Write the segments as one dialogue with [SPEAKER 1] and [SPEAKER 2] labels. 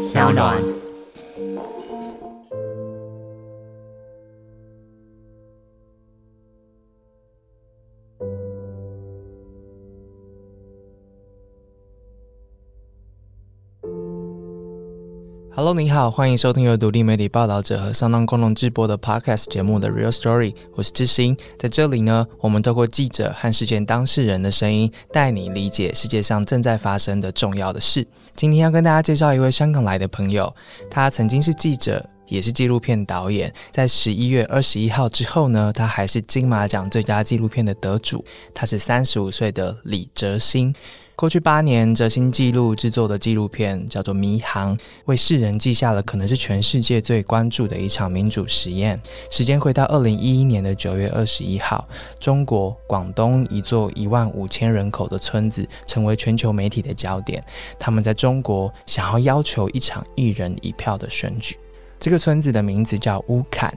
[SPEAKER 1] 小暖。
[SPEAKER 2] 你好，欢迎收听由独立媒体报道者和上当共同制播的 Podcast 节目的 Real Story，我是志新。在这里呢，我们透过记者和事件当事人的声音，带你理解世界上正在发生的重要的事。今天要跟大家介绍一位香港来的朋友，他曾经是记者，也是纪录片导演。在十一月二十一号之后呢，他还是金马奖最佳纪录片的得主。他是三十五岁的李哲兴。过去八年，哲兴记录制作的纪录片叫做《迷航》，为世人记下了可能是全世界最关注的一场民主实验。时间回到二零一一年的九月二十一号，中国广东一座一万五千人口的村子成为全球媒体的焦点。他们在中国想要要求一场一人一票的选举。这个村子的名字叫乌坎。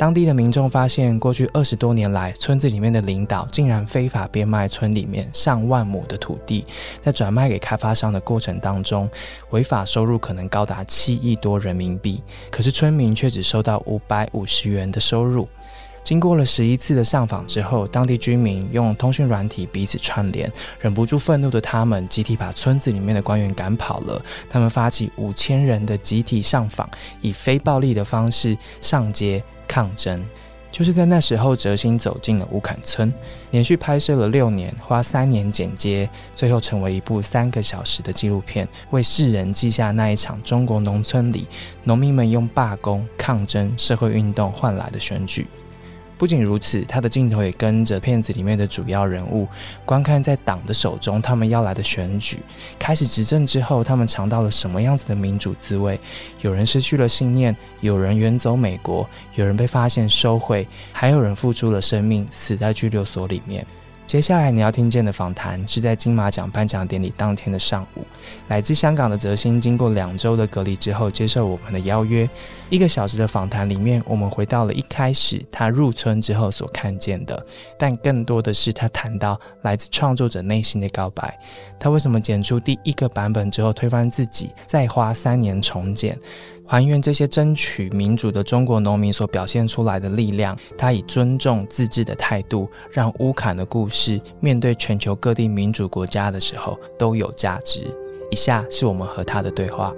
[SPEAKER 2] 当地的民众发现，过去二十多年来，村子里面的领导竟然非法变卖村里面上万亩的土地，在转卖给开发商的过程当中，违法收入可能高达七亿多人民币。可是村民却只收到五百五十元的收入。经过了十一次的上访之后，当地居民用通讯软体彼此串联，忍不住愤怒的他们集体把村子里面的官员赶跑了。他们发起五千人的集体上访，以非暴力的方式上街。抗争，就是在那时候，哲兴走进了乌坎村，连续拍摄了六年，花三年剪接，最后成为一部三个小时的纪录片，为世人记下那一场中国农村里农民们用罢工、抗争、社会运动换来的选举。不仅如此，他的镜头也跟着片子里面的主要人物，观看在党的手中他们要来的选举开始执政之后，他们尝到了什么样子的民主滋味？有人失去了信念，有人远走美国，有人被发现收贿，还有人付出了生命，死在拘留所里面。接下来你要听见的访谈是在金马奖颁奖典礼当天的上午，来自香港的泽兴经过两周的隔离之后接受我们的邀约，一个小时的访谈里面，我们回到了一开始他入村之后所看见的，但更多的是他谈到来自创作者内心的告白，他为什么剪出第一个版本之后推翻自己，再花三年重剪。还原这些争取民主的中国农民所表现出来的力量，他以尊重自治的态度，让乌坎的故事面对全球各地民主国家的时候都有价值。以下是我们和他的对话。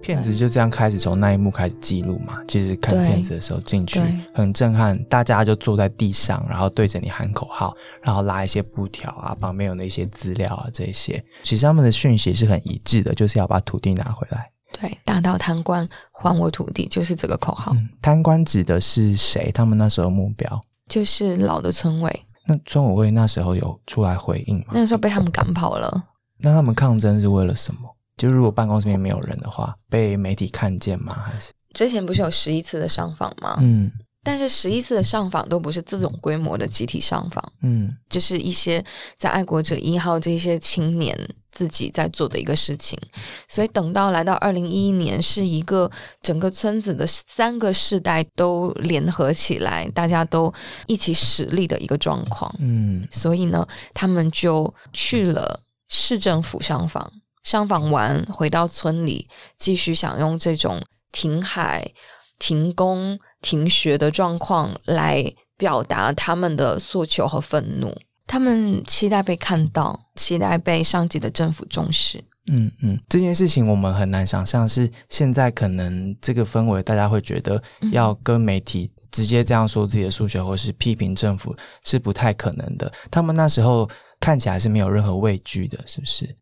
[SPEAKER 2] 片子就这样开始，从那一幕开始记录嘛。其实看片子的时候进去很震撼，大家就坐在地上，然后对着你喊口号，然后拉一些布条啊，旁边有那些资料啊，这些。其实他们的讯息是很一致的，就是要把土地拿回来。
[SPEAKER 3] 对，打倒贪官，还我土地，就是这个口号。
[SPEAKER 2] 贪官指的是谁？他们那时候目标
[SPEAKER 3] 就是老的村委。
[SPEAKER 2] 那村委会那时候有出来回应吗？
[SPEAKER 3] 那时候被他们赶跑了。
[SPEAKER 2] 那他们抗争是为了什么？就如果办公室里面没有人的话，被媒体看见吗？还是
[SPEAKER 3] 之前不是有十一次的上访吗？嗯，但是十一次的上访都不是这种规模的集体上访，嗯，就是一些在爱国者一号这些青年自己在做的一个事情。所以等到来到二零一一年，是一个整个村子的三个世代都联合起来，大家都一起使力的一个状况。嗯，所以呢，他们就去了市政府上访。上访完，回到村里，继续想用这种停海、停工、停学的状况来表达他们的诉求和愤怒。他们期待被看到，期待被上级的政府重视。
[SPEAKER 2] 嗯嗯，这件事情我们很难想象，是现在可能这个氛围，大家会觉得要跟媒体直接这样说自己的诉求，或是批评政府，是不太可能的。他们那时候看起来是没有任何畏惧的，是不是？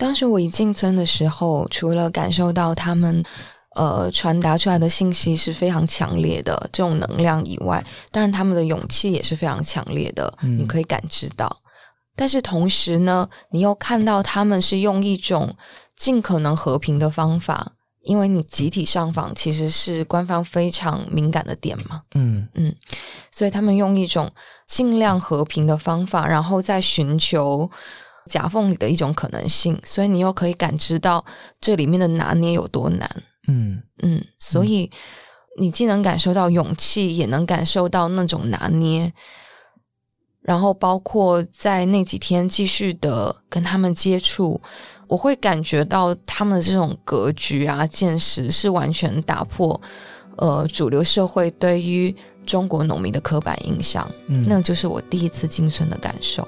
[SPEAKER 3] 当时我一进村的时候，除了感受到他们呃传达出来的信息是非常强烈的这种能量以外，当然他们的勇气也是非常强烈的，你可以感知到。但是同时呢，你又看到他们是用一种尽可能和平的方法，因为你集体上访其实是官方非常敏感的点嘛，嗯嗯，所以他们用一种尽量和平的方法，然后再寻求。夹缝里的一种可能性，所以你又可以感知到这里面的拿捏有多难。嗯嗯，所以你既能感受到勇气，也能感受到那种拿捏。然后包括在那几天继续的跟他们接触，我会感觉到他们的这种格局啊、见识是完全打破呃主流社会对于中国农民的刻板印象。嗯，那就是我第一次进村的感受。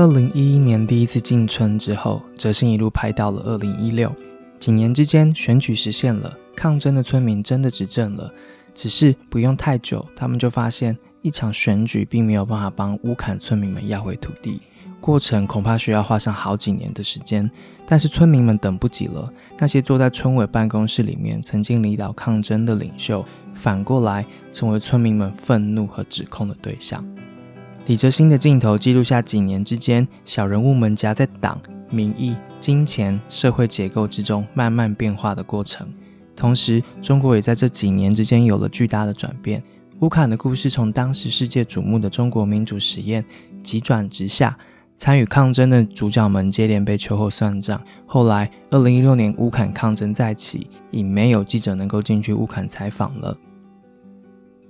[SPEAKER 2] 二零一一年第一次进村之后，哲兴一路拍到了二零一六。几年之间，选举实现了，抗争的村民真的执政了。只是不用太久，他们就发现一场选举并没有办法帮乌坎村民们要回土地，过程恐怕需要花上好几年的时间。但是村民们等不及了，那些坐在村委办公室里面曾经领导抗争的领袖，反过来成为村民们愤怒和指控的对象。李哲新的镜头记录下几年之间，小人物们夹在党。民意、金钱、社会结构之中慢慢变化的过程，同时，中国也在这几年之间有了巨大的转变。乌坎的故事从当时世界瞩目的中国民主实验急转直下，参与抗争的主角们接连被秋后算账。后来，二零一六年乌坎抗争再起，已没有记者能够进去乌坎采访了。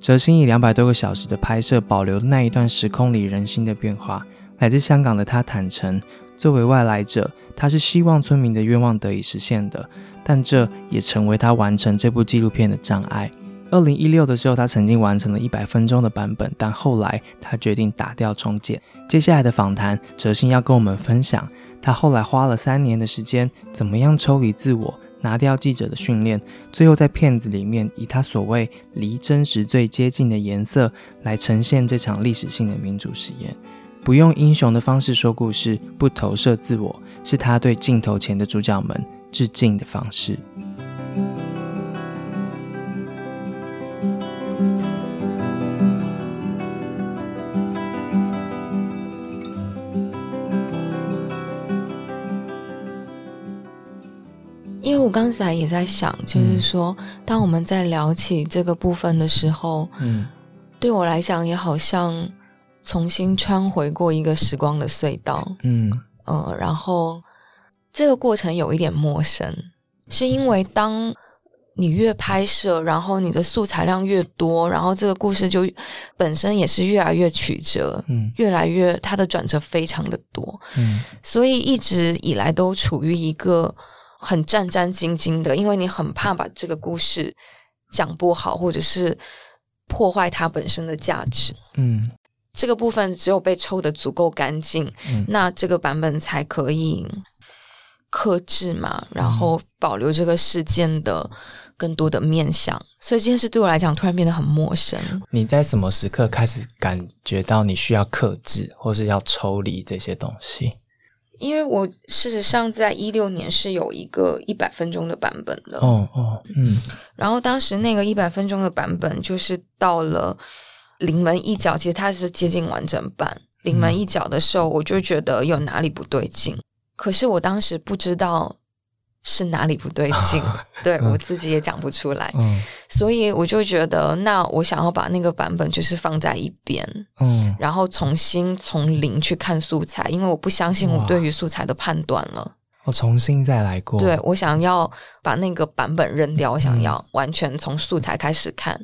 [SPEAKER 2] 哲新以两百多个小时的拍摄，保留那一段时空里人心的变化。来自香港的他坦诚。作为外来者，他是希望村民的愿望得以实现的，但这也成为他完成这部纪录片的障碍。二零一六的时候，他曾经完成了一百分钟的版本，但后来他决定打掉重剪。接下来的访谈，哲信要跟我们分享他后来花了三年的时间，怎么样抽离自我，拿掉记者的训练，最后在片子里面以他所谓离真实最接近的颜色来呈现这场历史性的民主实验。不用英雄的方式说故事，不投射自我，是他对镜头前的主角们致敬的方式。
[SPEAKER 3] 我刚才也在想，就是说，当我们在聊起这个部分的时候，嗯，对我来讲也好像。重新穿回过一个时光的隧道，嗯。呃，然后这个过程有一点陌生，是因为当你越拍摄，然后你的素材量越多，然后这个故事就本身也是越来越曲折，嗯，越来越它的转折非常的多，嗯，所以一直以来都处于一个很战战兢兢的，因为你很怕把这个故事讲不好，或者是破坏它本身的价值，嗯。这个部分只有被抽的足够干净，那这个版本才可以克制嘛，然后保留这个事件的更多的面相。所以这件事对我来讲突然变得很陌生。
[SPEAKER 2] 你在什么时刻开始感觉到你需要克制，或是要抽离这些东西？
[SPEAKER 3] 因为我事实上在一六年是有一个一百分钟的版本的，哦哦，嗯，然后当时那个一百分钟的版本就是到了。临门一脚，其实它是接近完整版。临门一脚的时候，我就觉得有哪里不对劲，可是我当时不知道是哪里不对劲，对我自己也讲不出来。嗯，所以我就觉得，那我想要把那个版本就是放在一边，嗯，然后重新从零去看素材，因为我不相信我对于素材的判断了。
[SPEAKER 2] 我重新再来过。
[SPEAKER 3] 对我想要把那个版本扔掉，我想要完全从素材开始看。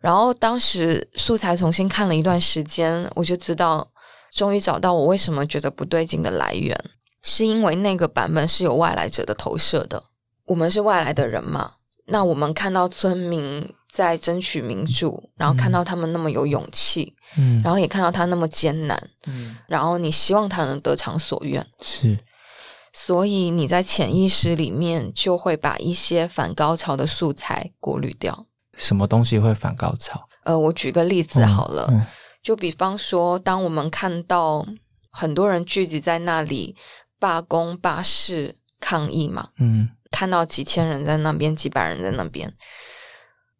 [SPEAKER 3] 然后当时素材重新看了一段时间，我就知道，终于找到我为什么觉得不对劲的来源，是因为那个版本是有外来者的投射的。我们是外来的人嘛？那我们看到村民在争取民主，然后看到他们那么有勇气，嗯，然后也看到他那么艰难，嗯，然后你希望他能得偿所愿，
[SPEAKER 2] 是，
[SPEAKER 3] 所以你在潜意识里面就会把一些反高潮的素材过滤掉。
[SPEAKER 2] 什么东西会反高潮？
[SPEAKER 3] 呃，我举个例子好了，就比方说，当我们看到很多人聚集在那里罢工、罢市、抗议嘛，嗯，看到几千人在那边，几百人在那边，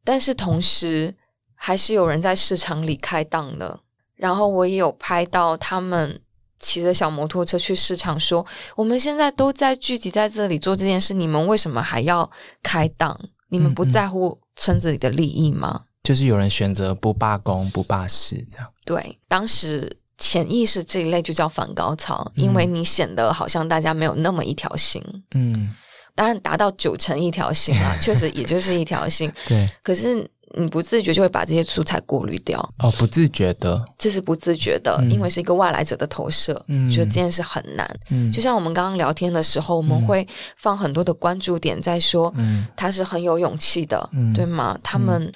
[SPEAKER 3] 但是同时还是有人在市场里开档的。然后我也有拍到他们骑着小摩托车去市场，说：“我们现在都在聚集在这里做这件事，你们为什么还要开档？你们不在乎？”村子里的利益吗？
[SPEAKER 2] 就是有人选择不罢工、不罢市，这样。
[SPEAKER 3] 对，当时潜意识这一类就叫反高潮，因为你显得好像大家没有那么一条心。嗯，当然达到九成一条心啊，确实也就是一条心。
[SPEAKER 2] 对，
[SPEAKER 3] 可是。你不自觉就会把这些素材过滤掉
[SPEAKER 2] 哦，不自觉的，
[SPEAKER 3] 这是不自觉的，因为是一个外来者的投射，嗯觉得这件事很难。嗯，就像我们刚刚聊天的时候，我们会放很多的关注点在说，嗯，他是很有勇气的，对吗？他们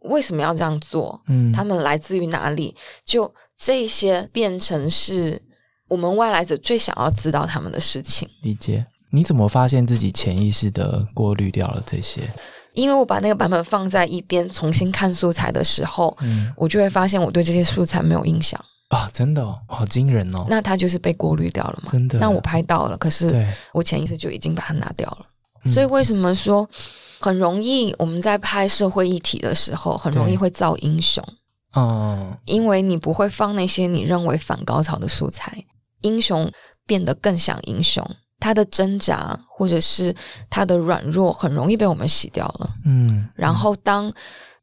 [SPEAKER 3] 为什么要这样做？嗯，他们来自于哪里？就这些变成是我们外来者最想要知道他们的事情。
[SPEAKER 2] 理解？你怎么发现自己潜意识的过滤掉了这些？
[SPEAKER 3] 因为我把那个版本放在一边，重新看素材的时候，嗯，我就会发现我对这些素材没有印象
[SPEAKER 2] 啊！真的，好惊人哦！
[SPEAKER 3] 那它就是被过滤掉了嘛？
[SPEAKER 2] 真的？
[SPEAKER 3] 那我拍到了，可是我潜意识就已经把它拿掉了。所以为什么说很容易我们在拍社会议题的时候，很容易会造英雄？哦，因为你不会放那些你认为反高潮的素材，英雄变得更像英雄。他的挣扎或者是他的软弱，很容易被我们洗掉了。嗯，然后当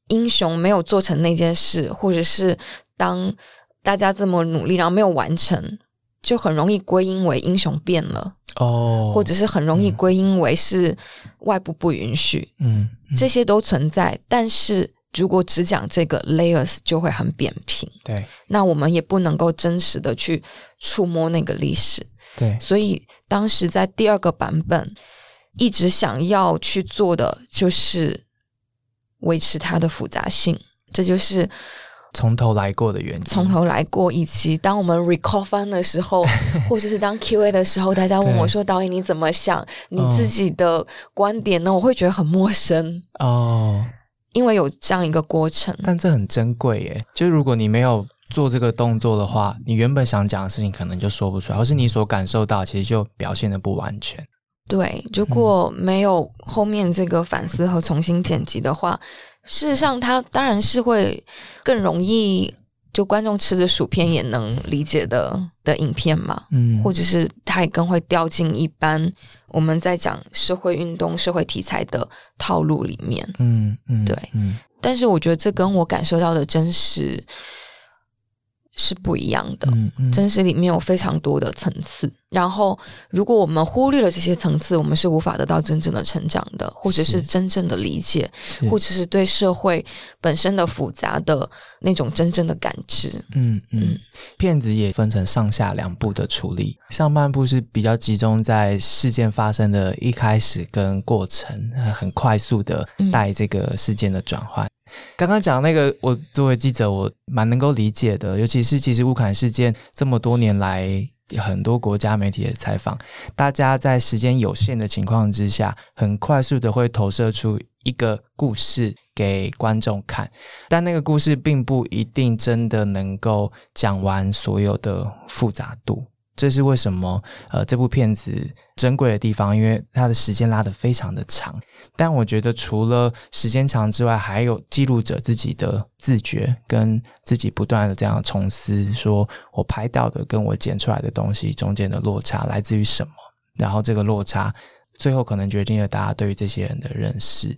[SPEAKER 3] 英雄没有做成那件事，或者是当大家这么努力，然后没有完成，就很容易归因为英雄变了哦，或者是很容易归因为是外部不允许。嗯，这些都存在，但是如果只讲这个 layers，就会很扁平。
[SPEAKER 2] 对，
[SPEAKER 3] 那我们也不能够真实的去触摸那个历史。
[SPEAKER 2] 对，
[SPEAKER 3] 所以当时在第二个版本，一直想要去做的就是维持它的复杂性，这就是
[SPEAKER 2] 从头来过的原因。
[SPEAKER 3] 从头来过，以及当我们 recall 翻的时候，或者是当 Q&A 的时候，大家问我说：“导演你怎么想？你自己的观点呢？”我会觉得很陌生哦，因为有这样一个过程。
[SPEAKER 2] 但这很珍贵耶，就如果你没有。做这个动作的话，你原本想讲的事情可能就说不出来，或是你所感受到其实就表现的不完全。
[SPEAKER 3] 对，如果没有后面这个反思和重新剪辑的话，事实上它当然是会更容易，就观众吃着薯片也能理解的的影片嘛。嗯，或者是它也更会掉进一般我们在讲社会运动、社会题材的套路里面。嗯嗯，对，嗯。但是我觉得这跟我感受到的真实。是不一样的，真实里面有非常多的层次。然后，如果我们忽略了这些层次，我们是无法得到真正的成长的，或者是真正的理解，或者是对社会本身的复杂的那种真正的感知。嗯
[SPEAKER 2] 嗯，片子也分成上下两步的处理，上半部是比较集中在事件发生的一开始跟过程，很快速的带这个事件的转换。刚刚讲那个，我作为记者，我蛮能够理解的，尤其是其实乌坎事件这么多年来。很多国家媒体的采访，大家在时间有限的情况之下，很快速的会投射出一个故事给观众看，但那个故事并不一定真的能够讲完所有的复杂度。这是为什么？呃，这部片子珍贵的地方，因为它的时间拉得非常的长。但我觉得，除了时间长之外，还有记录者自己的自觉，跟自己不断的这样重思，说我拍到的跟我剪出来的东西中间的落差来自于什么？然后这个落差。最后可能决定了大家对于这些人的认识。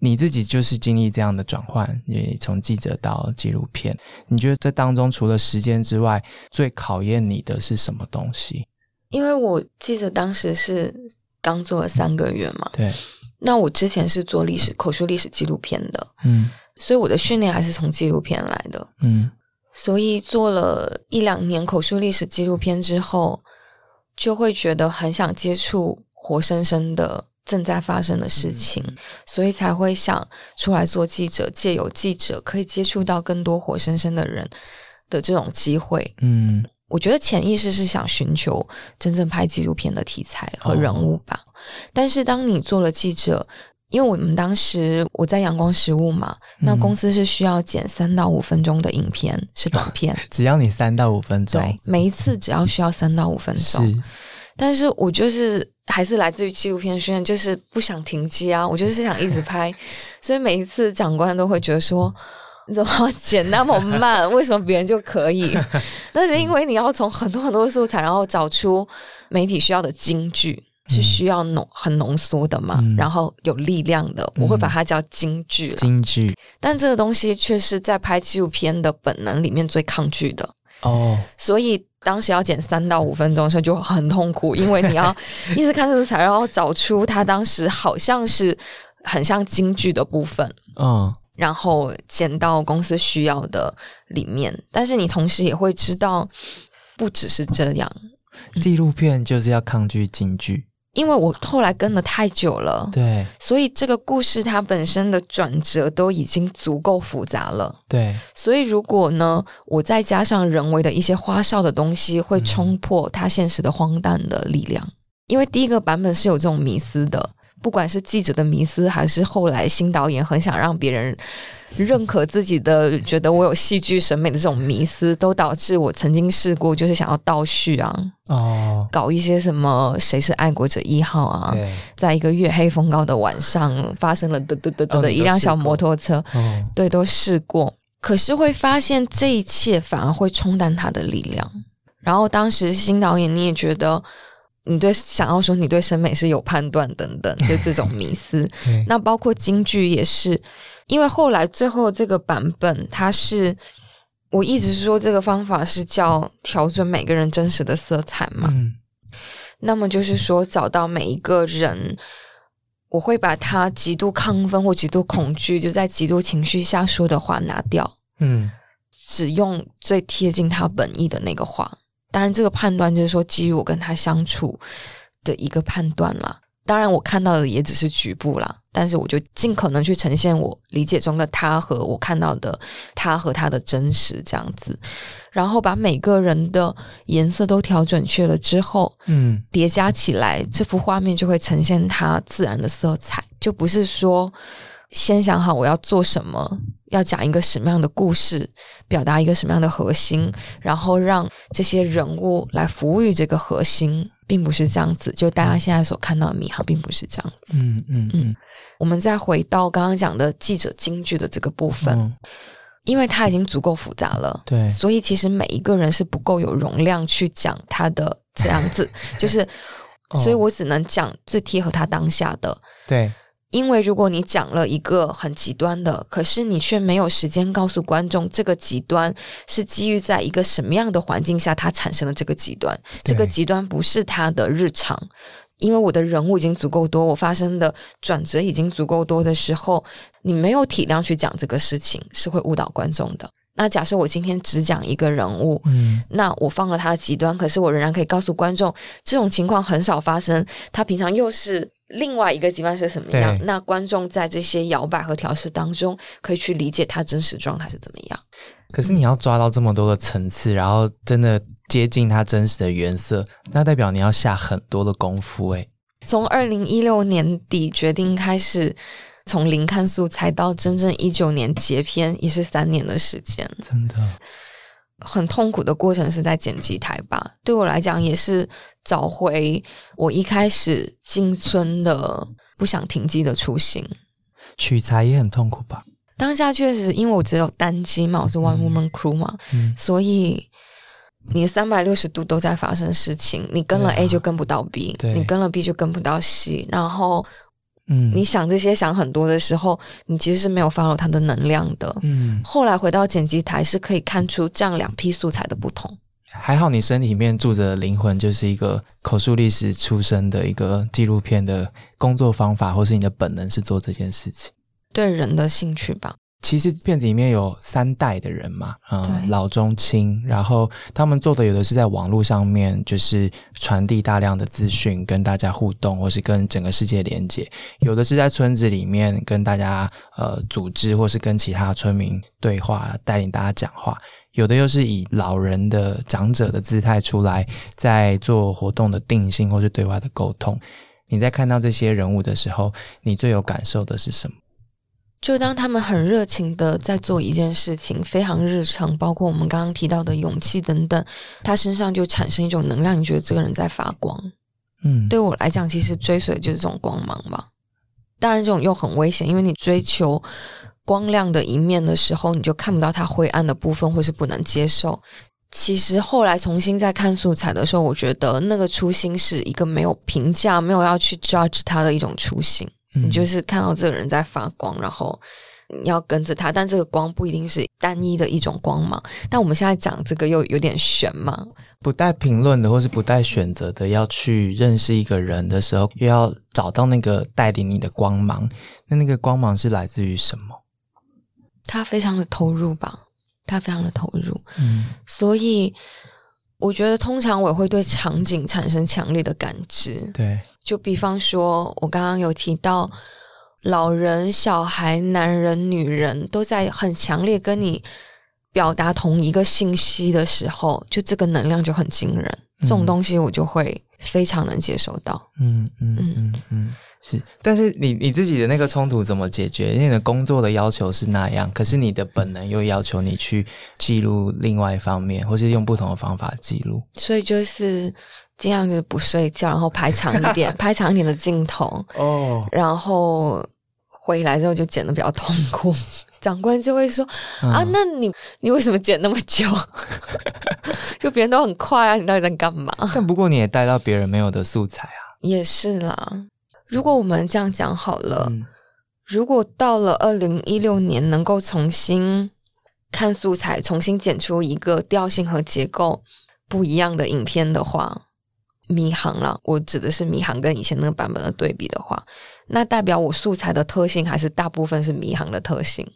[SPEAKER 2] 你自己就是经历这样的转换，也从记者到纪录片。你觉得这当中除了时间之外，最考验你的是什么东西？
[SPEAKER 3] 因为我记得当时是刚做了三个月嘛。
[SPEAKER 2] 对。
[SPEAKER 3] 那我之前是做历史口述历史纪录片的，嗯，所以我的训练还是从纪录片来的，嗯。所以做了一两年口述历史纪录片之后，就会觉得很想接触。活生生的正在发生的事情，所以才会想出来做记者，借由记者可以接触到更多活生生的人的这种机会。嗯，我觉得潜意识是想寻求真正拍纪录片的题材和人物吧。但是当你做了记者，因为我们当时我在阳光食物嘛，那公司是需要剪三到五分钟的影片，是短片，
[SPEAKER 2] 只要你三到五分钟，
[SPEAKER 3] 对，每一次只要需要三到五分钟。但是我就是还是来自于纪录片训练，就是不想停机啊，我就是想一直拍，所以每一次长官都会觉得说，你怎么剪那么慢？为什么别人就可以？那是因为你要从很多很多素材，然后找出媒体需要的金句，是需要浓很浓缩的嘛，然后有力量的，我会把它叫金句。
[SPEAKER 2] 金句，
[SPEAKER 3] 但这个东西却是在拍纪录片的本能里面最抗拒的。哦，所以当时要剪三到五分钟的时候就很痛苦，因为你要 一直看素材，然后找出他当时好像是很像京剧的部分，嗯，然后剪到公司需要的里面。但是你同时也会知道，不只是这样，
[SPEAKER 2] 纪录片就是要抗拒京剧。
[SPEAKER 3] 因为我后来跟了太久了，
[SPEAKER 2] 对，
[SPEAKER 3] 所以这个故事它本身的转折都已经足够复杂了，
[SPEAKER 2] 对。
[SPEAKER 3] 所以如果呢，我再加上人为的一些花哨的东西，会冲破它现实的荒诞的力量。因为第一个版本是有这种迷思的。不管是记者的迷思，还是后来新导演很想让别人认可自己的，觉得我有戏剧审美的这种迷思，都导致我曾经试过，就是想要倒叙啊，哦，搞一些什么谁是爱国者一号啊，在一个月黑风高的晚上发生了，的一辆小摩托车，对，都试过，可是会发现这一切反而会冲淡他的力量。然后当时新导演你也觉得。你对想要说你对审美是有判断等等，就这种迷思。那包括京剧也是，因为后来最后这个版本，它是我一直说这个方法是叫调整每个人真实的色彩嘛。嗯。那么就是说，找到每一个人，我会把他极度亢奋或极度恐惧，就在极度情绪下说的话拿掉。嗯。只用最贴近他本意的那个话。当然，这个判断就是说基于我跟他相处的一个判断啦。当然，我看到的也只是局部啦。但是，我就尽可能去呈现我理解中的他和我看到的他和他的真实这样子。然后，把每个人的颜色都调准确了之后，嗯，叠加起来，这幅画面就会呈现它自然的色彩，就不是说先想好我要做什么。要讲一个什么样的故事，表达一个什么样的核心，然后让这些人物来服务于这个核心，并不是这样子。就大家现在所看到的米哈，并不是这样子。嗯嗯嗯。我们再回到刚刚讲的记者京剧的这个部分，因为它已经足够复杂了，
[SPEAKER 2] 对，
[SPEAKER 3] 所以其实每一个人是不够有容量去讲他的这样子，就是，所以我只能讲最贴合他当下的，
[SPEAKER 2] 对。
[SPEAKER 3] 因为如果你讲了一个很极端的，可是你却没有时间告诉观众这个极端是基于在一个什么样的环境下它产生了这个极端，这个极端不是他的日常。因为我的人物已经足够多，我发生的转折已经足够多的时候，你没有体量去讲这个事情，是会误导观众的。那假设我今天只讲一个人物，嗯，那我放了他的极端，可是我仍然可以告诉观众，这种情况很少发生。他平常又是。另外一个极端是什么样？那观众在这些摇摆和调试当中，可以去理解他真实状态是怎么样。
[SPEAKER 2] 可是你要抓到这么多的层次，然后真的接近他真实的原色，那代表你要下很多的功夫。诶，
[SPEAKER 3] 从二零一六年底决定开始，从零看素材到真正一九年结片，也是三年的时间。
[SPEAKER 2] 真的。
[SPEAKER 3] 很痛苦的过程是在剪辑台吧，对我来讲也是找回我一开始进村的不想停机的初心。
[SPEAKER 2] 取材也很痛苦吧？
[SPEAKER 3] 当下确实，因为我只有单机嘛，我是 one woman crew 嘛，所以你三百六十度都在发生事情，你跟了 A 就跟不到 B，你跟了 B 就跟不到 C，然后。嗯，你想这些想很多的时候，你其实是没有发 w 它的能量的。嗯，后来回到剪辑台是可以看出这样两批素材的不同。
[SPEAKER 2] 还好你身体里面住着灵魂，就是一个口述历史出身的一个纪录片的工作方法，或是你的本能是做这件事情，
[SPEAKER 3] 对人的兴趣吧。
[SPEAKER 2] 其实片子里面有三代的人嘛，嗯，老中青，然后他们做的有的是在网络上面，就是传递大量的资讯，跟大家互动，或是跟整个世界连接；有的是在村子里面跟大家呃组织，或是跟其他村民对话，带领大家讲话；有的又是以老人的长者的姿态出来，在做活动的定性或是对外的沟通。你在看到这些人物的时候，你最有感受的是什么？
[SPEAKER 3] 就当他们很热情的在做一件事情，非常日常，包括我们刚刚提到的勇气等等，他身上就产生一种能量，你觉得这个人在发光。嗯，对我来讲，其实追随的就是这种光芒吧。当然，这种又很危险，因为你追求光亮的一面的时候，你就看不到它灰暗的部分，或是不能接受。其实后来重新再看素材的时候，我觉得那个初心是一个没有评价、没有要去 judge 它的一种初心。你就是看到这个人在发光，然后你要跟着他，但这个光不一定是单一的一种光芒。但我们现在讲这个又有点悬嘛，
[SPEAKER 2] 不带评论的或是不带选择的要去认识一个人的时候，又要找到那个带领你的光芒。那那个光芒是来自于什么？
[SPEAKER 3] 他非常的投入吧，他非常的投入。嗯，所以我觉得通常我会对场景产生强烈的感知。
[SPEAKER 2] 对，
[SPEAKER 3] 就比方说，我刚刚有提到。老人、小孩、男人、女人，都在很强烈跟你表达同一个信息的时候，就这个能量就很惊人。这种东西我就会非常能接受到。嗯
[SPEAKER 2] 嗯嗯嗯，是。但是你你自己的那个冲突怎么解决？因为你的工作的要求是那样，可是你的本能又要求你去记录另外一方面，或是用不同的方法记录。
[SPEAKER 3] 所以就是。尽量就是不睡觉，然后拍长一点，拍长一点的镜头。哦。然后回来之后就剪的比较痛苦，长官就会说：“啊，那你你为什么剪那么久？就别人都很快啊，你到底在干嘛？”
[SPEAKER 2] 但不过你也带到别人没有的素材啊。
[SPEAKER 3] 也是啦。如果我们这样讲好了，如果到了二零一六年能够重新看素材，重新剪出一个调性和结构不一样的影片的话。迷航了，我指的是迷航跟以前那个版本的对比的话，那代表我素材的特性还是大部分是迷航的特性。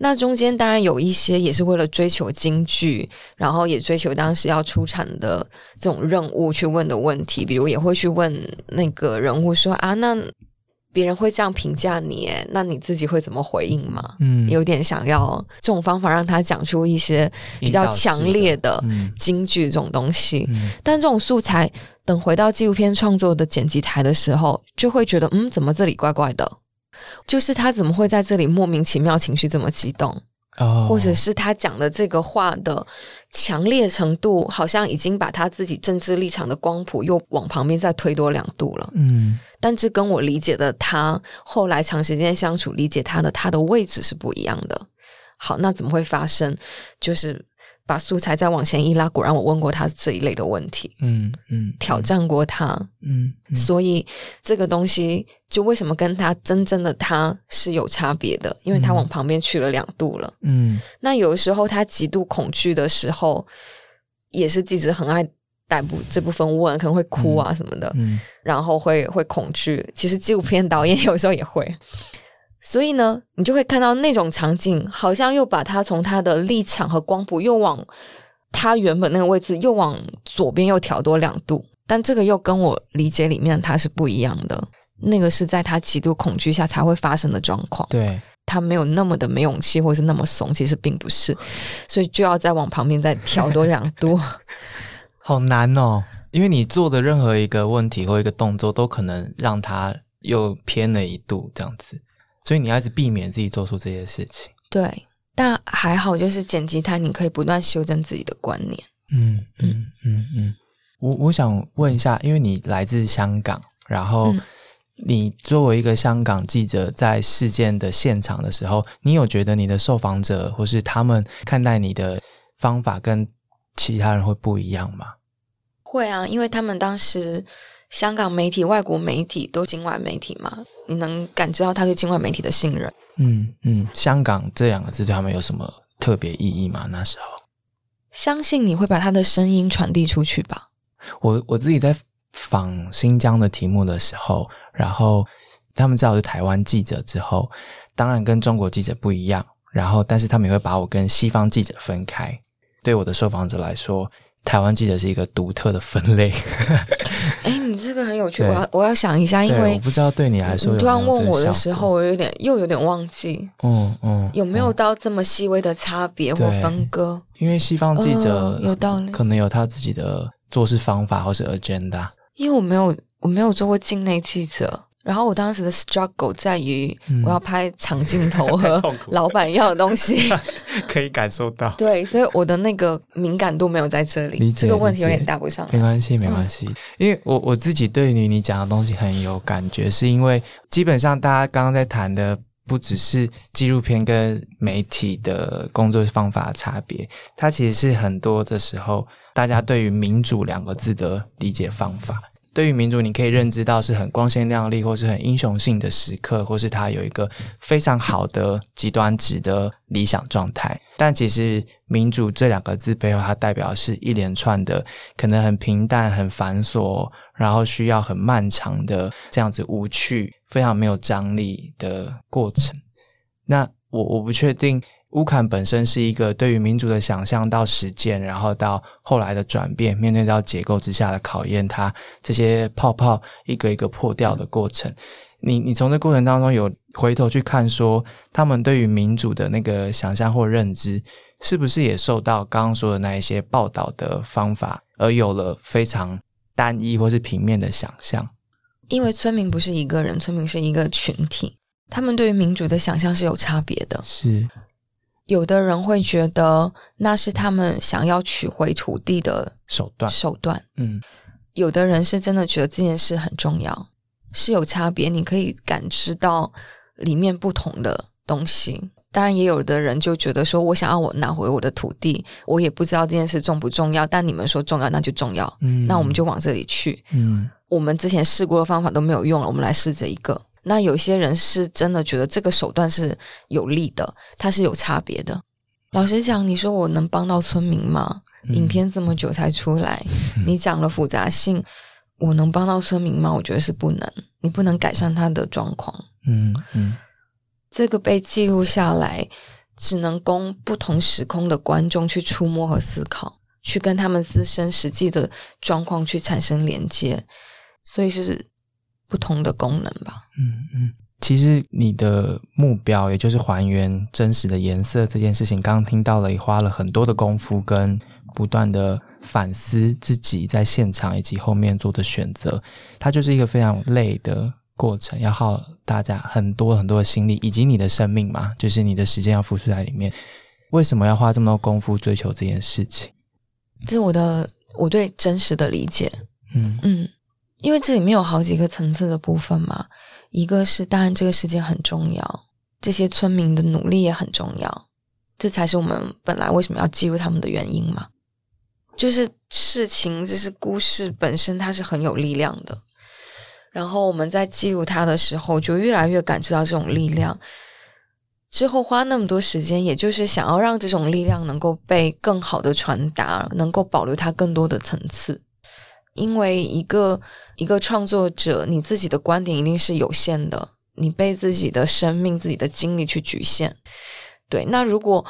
[SPEAKER 3] 那中间当然有一些也是为了追求京剧，然后也追求当时要出产的这种任务去问的问题，比如也会去问那个人物说啊，那。别人会这样评价你，那你自己会怎么回应吗？嗯，有点想要这种方法让他讲出一些比较强烈的京剧这种东西。但这种素材等回到纪录片创作的剪辑台的时候，就会觉得，嗯，怎么这里怪怪的？就是他怎么会在这里莫名其妙情绪这么激动？或者是他讲的这个话的强烈程度，好像已经把他自己政治立场的光谱又往旁边再推多两度了。嗯，但这跟我理解的他后来长时间相处理解他的他的位置是不一样的。好，那怎么会发生？就是。把素材再往前一拉，果然我问过他这一类的问题，嗯嗯，挑战过他，嗯，所以这个东西就为什么跟他真正的他是有差别的，因为他往旁边去了两度了，嗯，那有的时候他极度恐惧的时候，也是记者很爱逮捕这部分问，可能会哭啊什么的，嗯，然后会会恐惧，其实纪录片导演有时候也会。所以呢，你就会看到那种场景，好像又把他从他的立场和光谱又往他原本那个位置又往左边又调多两度，但这个又跟我理解里面他是不一样的。那个是在他极度恐惧下才会发生的状况。
[SPEAKER 2] 对
[SPEAKER 3] 他没有那么的没勇气，或是那么怂，其实并不是，所以就要再往旁边再调多两度。
[SPEAKER 2] 好难哦，因为你做的任何一个问题或一个动作，都可能让他又偏了一度这样子。所以你要一直避免自己做出这些事情。
[SPEAKER 3] 对，但还好，就是剪辑它，你可以不断修正自己的观念。嗯嗯
[SPEAKER 2] 嗯嗯。我我想问一下，因为你来自香港，然后你作为一个香港记者，在事件的现场的时候，你有觉得你的受访者或是他们看待你的方法跟其他人会不一样吗？
[SPEAKER 3] 会啊，因为他们当时。香港媒体、外国媒体都境外媒体嘛？你能感知到他对境外媒体的信任？
[SPEAKER 2] 嗯嗯，香港这两个字对他们有什么特别意义吗？那时候，
[SPEAKER 3] 相信你会把他的声音传递出去吧。
[SPEAKER 2] 我我自己在访新疆的题目的时候，然后他们知道是台湾记者之后，当然跟中国记者不一样，然后但是他们也会把我跟西方记者分开。对我的受访者来说。台湾记者是一个独特的分类。
[SPEAKER 3] 哎，你这个很有趣，我要我要想一下，因为
[SPEAKER 2] 我不知道对你来说，你
[SPEAKER 3] 突然问我的时候，我有点又有点忘记。嗯嗯，有没有到这么细微的差别或分割？
[SPEAKER 2] 因为西方记者
[SPEAKER 3] 有道理，
[SPEAKER 2] 可能有他自己的做事方法或是 agenda。
[SPEAKER 3] 因为我没有我没有做过境内记者。然后我当时的 struggle 在于，我要拍长镜头 和老板要的东西，
[SPEAKER 2] 可以感受到。
[SPEAKER 3] 对，所以我的那个敏感度没有在这里，这个问题有点答不上。
[SPEAKER 2] 没关系，没关系，因为我我自己对于你讲的东西很有感觉，是因为基本上大家刚刚在谈的不只是纪录片跟媒体的工作方法的差别，它其实是很多的时候大家对于民主两个字的理解方法。对于民主，你可以认知到是很光鲜亮丽，或是很英雄性的时刻，或是它有一个非常好的极端值的理想状态。但其实“民主”这两个字背后，它代表是一连串的可能很平淡、很繁琐，然后需要很漫长的这样子无趣、非常没有张力的过程。那我我不确定。乌坎本身是一个对于民主的想象到实践，然后到后来的转变，面对到结构之下的考验，它这些泡泡一个一个破掉的过程。你你从这过程当中有回头去看，说他们对于民主的那个想象或认知，是不是也受到刚刚说的那一些报道的方法，而有了非常单一或是平面的想象？
[SPEAKER 3] 因为村民不是一个人，村民是一个群体，他们对于民主的想象是有差别的。
[SPEAKER 2] 是。
[SPEAKER 3] 有的人会觉得那是他们想要取回土地的
[SPEAKER 2] 手段，
[SPEAKER 3] 手段。嗯，有的人是真的觉得这件事很重要，是有差别。你可以感知到里面不同的东西。当然，也有的人就觉得说，我想要我拿回我的土地，我也不知道这件事重不重要，但你们说重要，那就重要。嗯，那我们就往这里去。嗯，我们之前试过的方法都没有用了，我们来试这一个。那有些人是真的觉得这个手段是有利的，它是有差别的。老实讲，你说我能帮到村民吗？影片这么久才出来，你讲了复杂性，我能帮到村民吗？我觉得是不能。你不能改善他的状况。嗯嗯，这个被记录下来，只能供不同时空的观众去触摸和思考，去跟他们自身实际的状况去产生连接，所以是。不同的功能吧。
[SPEAKER 2] 嗯嗯，其实你的目标，也就是还原真实的颜色这件事情，刚刚听到了，也花了很多的功夫，跟不断的反思自己在现场以及后面做的选择，它就是一个非常累的过程，要耗大家很多很多的心力，以及你的生命嘛，就是你的时间要付出在里面。为什么要花这么多功夫追求这件事情？
[SPEAKER 3] 这是我的我对真实的理解。嗯嗯。因为这里面有好几个层次的部分嘛，一个是当然这个事件很重要，这些村民的努力也很重要，这才是我们本来为什么要记录他们的原因嘛。就是事情，就是故事本身，它是很有力量的。然后我们在记录它的时候，就越来越感知到这种力量。之后花那么多时间，也就是想要让这种力量能够被更好的传达，能够保留它更多的层次。因为一个一个创作者，你自己的观点一定是有限的，你被自己的生命、自己的经历去局限。对，那如果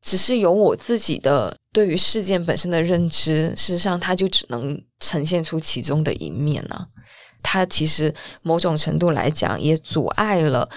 [SPEAKER 3] 只是有我自己的对于事件本身的认知，事实上，它就只能呈现出其中的一面呢。它其实某种程度来讲，也阻碍了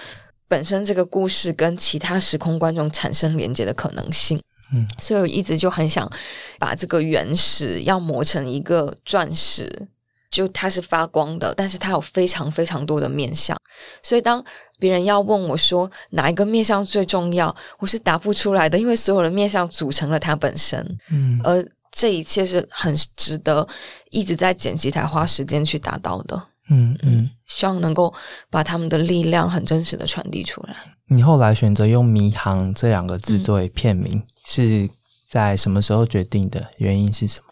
[SPEAKER 3] 本身这个故事跟其他时空观众产生连接的可能性。嗯，所以我一直就很想把这个原石要磨成一个钻石，就它是发光的，但是它有非常非常多的面相。所以当别人要问我说哪一个面相最重要，我是答不出来的，因为所有的面相组成了它本身。嗯，而这一切是很值得一直在剪辑台花时间去达到的。嗯嗯，希望能够把他们的力量很真实的传递出来。
[SPEAKER 2] 你后来选择用“迷航”这两个字作为片名。是在什么时候决定的？原因是什么？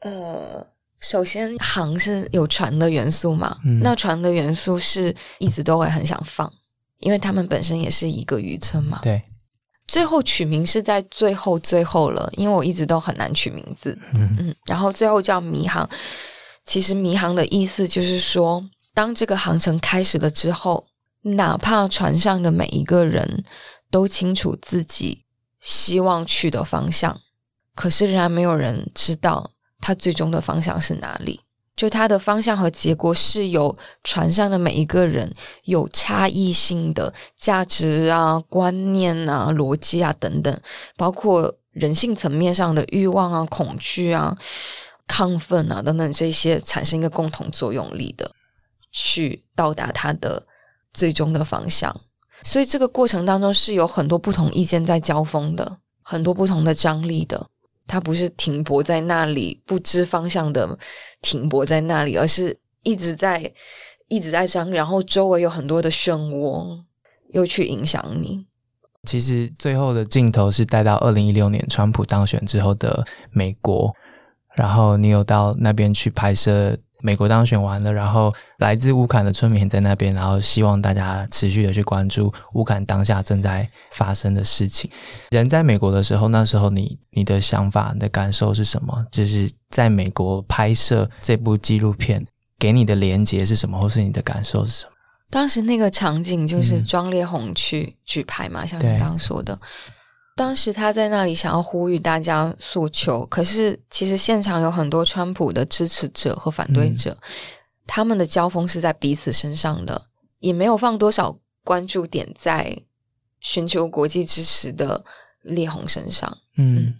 [SPEAKER 3] 呃，首先，航是有船的元素嘛？那船的元素是一直都会很想放，因为他们本身也是一个渔村嘛。
[SPEAKER 2] 对。
[SPEAKER 3] 最后取名是在最后最后了，因为我一直都很难取名字。嗯嗯。然后最后叫迷航，其实迷航的意思就是说，当这个航程开始了之后，哪怕船上的每一个人都清楚自己。希望去的方向，可是仍然没有人知道他最终的方向是哪里。就他的方向和结果是由船上的每一个人有差异性的价值啊、观念啊、逻辑啊等等，包括人性层面上的欲望啊、恐惧啊、亢奋啊等等这些，产生一个共同作用力的，去到达他的最终的方向。所以这个过程当中是有很多不同意见在交锋的，很多不同的张力的。它不是停泊在那里不知方向的停泊在那里，而是一直在一直在张，然后周围有很多的漩涡又去影响你。
[SPEAKER 2] 其实最后的镜头是带到二零一六年川普当选之后的美国，然后你有到那边去拍摄。美国当选完了，然后来自乌坎的村民在那边，然后希望大家持续的去关注乌坎当下正在发生的事情。人在美国的时候，那时候你你的想法、你的感受是什么？就是在美国拍摄这部纪录片，给你的连接是什么，或是你的感受是什么？
[SPEAKER 3] 当时那个场景就是庄烈红去举牌嘛，像你刚刚说的。当时他在那里想要呼吁大家诉求，可是其实现场有很多川普的支持者和反对者，他们的交锋是在彼此身上的，也没有放多少关注点在寻求国际支持的烈红身上。嗯，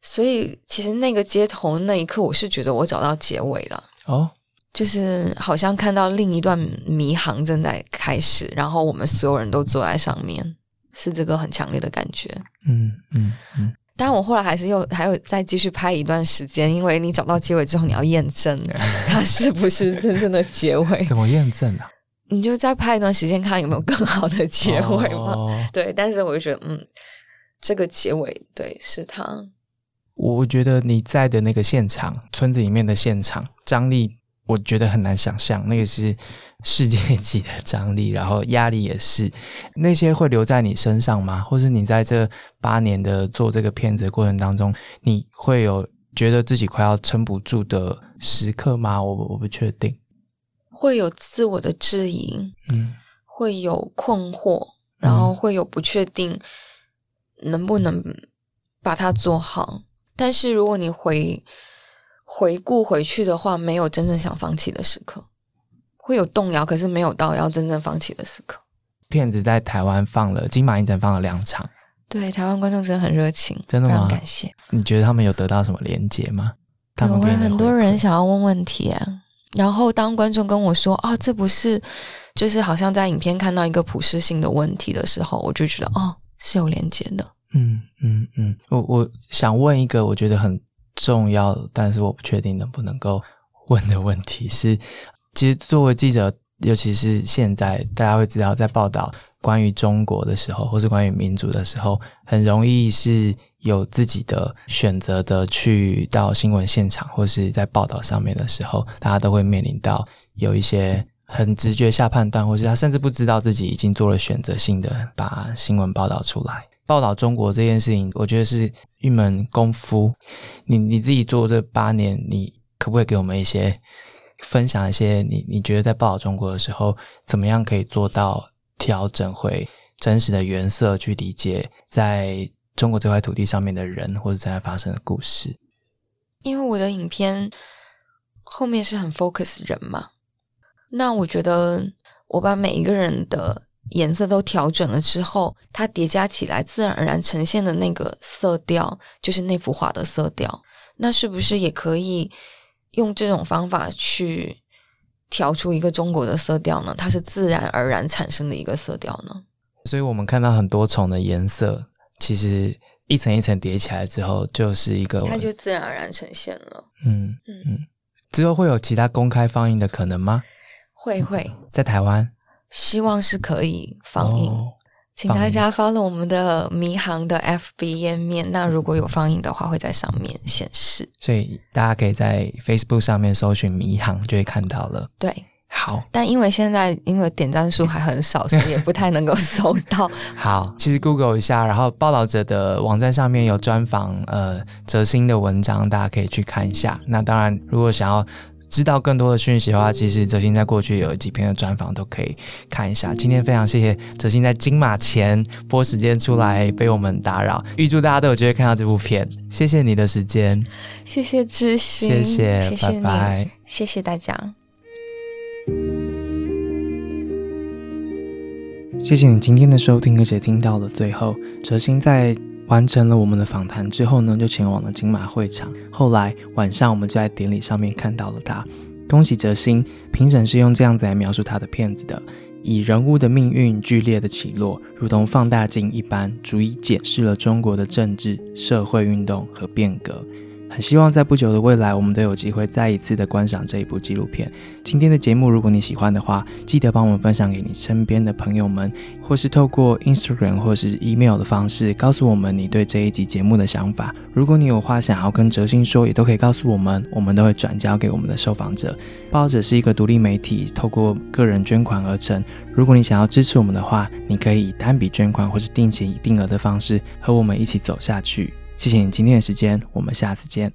[SPEAKER 3] 所以其实那个街头那一刻，我是觉得我找到结尾了。哦。就是好像看到另一段迷航正在开始，然后我们所有人都坐在上面，是这个很强烈的感觉。嗯嗯嗯。当然，我后来还是又还有再继续拍一段时间，因为你找到结尾之后，你要验证 它是不是真正的结尾。
[SPEAKER 2] 怎么验证啊？
[SPEAKER 3] 你就再拍一段时间，看有没有更好的结尾嘛？对。但是我就觉得，嗯，这个结尾对是他。
[SPEAKER 2] 我觉得你在的那个现场，村子里面的现场，张力。我觉得很难想象，那个是世界级的张力，然后压力也是。那些会留在你身上吗？或是你在这八年的做这个片子的过程当中，你会有觉得自己快要撑不住的时刻吗？我我不确定。
[SPEAKER 3] 会有自我的质疑，嗯，会有困惑，然后会有不确定能不能把它做好。但是如果你回。回顾回去的话，没有真正想放弃的时刻，会有动摇，可是没有到要真正放弃的时刻。
[SPEAKER 2] 片子在台湾放了金马影展放了两场，
[SPEAKER 3] 对台湾观众真的很热情，
[SPEAKER 2] 真的吗？
[SPEAKER 3] 感谢。
[SPEAKER 2] 你觉得他们有得到什么连接吗？
[SPEAKER 3] 有很多人想要问问题啊，然后当观众跟我说啊，这不是就是好像在影片看到一个普世性的问题的时候，我就觉得哦，是有连接的。嗯
[SPEAKER 2] 嗯嗯，我我想问一个，我觉得很。重要，但是我不确定能不能够问的问题是，其实作为记者，尤其是现在，大家会知道，在报道关于中国的时候，或是关于民主的时候，很容易是有自己的选择的，去到新闻现场或是在报道上面的时候，大家都会面临到有一些很直觉下判断，或是他甚至不知道自己已经做了选择性的把新闻报道出来。报道中国这件事情，我觉得是一门功夫。你你自己做这八年，你可不可以给我们一些分享一些你你觉得在报道中国的时候，怎么样可以做到调整回真实的原色，去理解在中国这块土地上面的人或者正在发生的故事？
[SPEAKER 3] 因为我的影片后面是很 focus 人嘛，那我觉得我把每一个人的。颜色都调整了之后，它叠加起来，自然而然呈现的那个色调，就是那幅画的色调。那是不是也可以用这种方法去调出一个中国的色调呢？它是自然而然产生的一个色调呢？
[SPEAKER 2] 所以我们看到很多重的颜色，其实一层一层叠起来之后，就是一个，
[SPEAKER 3] 它就自然而然呈现了。嗯嗯
[SPEAKER 2] 嗯。之后会有其他公开放映的可能吗？
[SPEAKER 3] 会会，
[SPEAKER 2] 在台湾。
[SPEAKER 3] 希望是可以放映，请大家发了我们的迷航的 FB 页面。那如果有放映的话，会在上面显示。
[SPEAKER 2] 所以大家可以在 Facebook 上面搜寻“迷航”，就会看到了。
[SPEAKER 3] 对，
[SPEAKER 2] 好。
[SPEAKER 3] 但因为现在因为点赞数还很少，所以也不太能够 搜到。
[SPEAKER 2] 好，其实 Google 一下，然后报道者的网站上面有专访呃哲新的文章，大家可以去看一下。那当然，如果想要。知道更多的讯息的话，其实泽鑫在过去有几篇的专访都可以看一下。今天非常谢谢泽鑫在金马前播时间出来被我们打扰，预祝大家都有机会看到这部片。谢谢你的时间，
[SPEAKER 3] 谢谢知心，
[SPEAKER 2] 谢谢，谢谢你，
[SPEAKER 3] 谢谢大家，
[SPEAKER 2] 谢谢你今天的收听，而且听到了最后，哲心在。完成了我们的访谈之后呢，就前往了金马会场。后来晚上，我们就在典礼上面看到了他。恭喜哲星！评审是用这样子来描述他的片子的：以人物的命运剧烈的起落，如同放大镜一般，足以解释了中国的政治、社会运动和变革。很希望在不久的未来，我们都有机会再一次的观赏这一部纪录片。今天的节目，如果你喜欢的话，记得帮我们分享给你身边的朋友们，或是透过 Instagram 或是 email 的方式，告诉我们你对这一集节目的想法。如果你有话想要跟哲心说，也都可以告诉我们，我们都会转交给我们的受访者。报者是一个独立媒体，透过个人捐款而成。如果你想要支持我们的话，你可以以单笔捐款或是定期定额的方式和我们一起走下去。谢谢你今天的时间，我们下次见。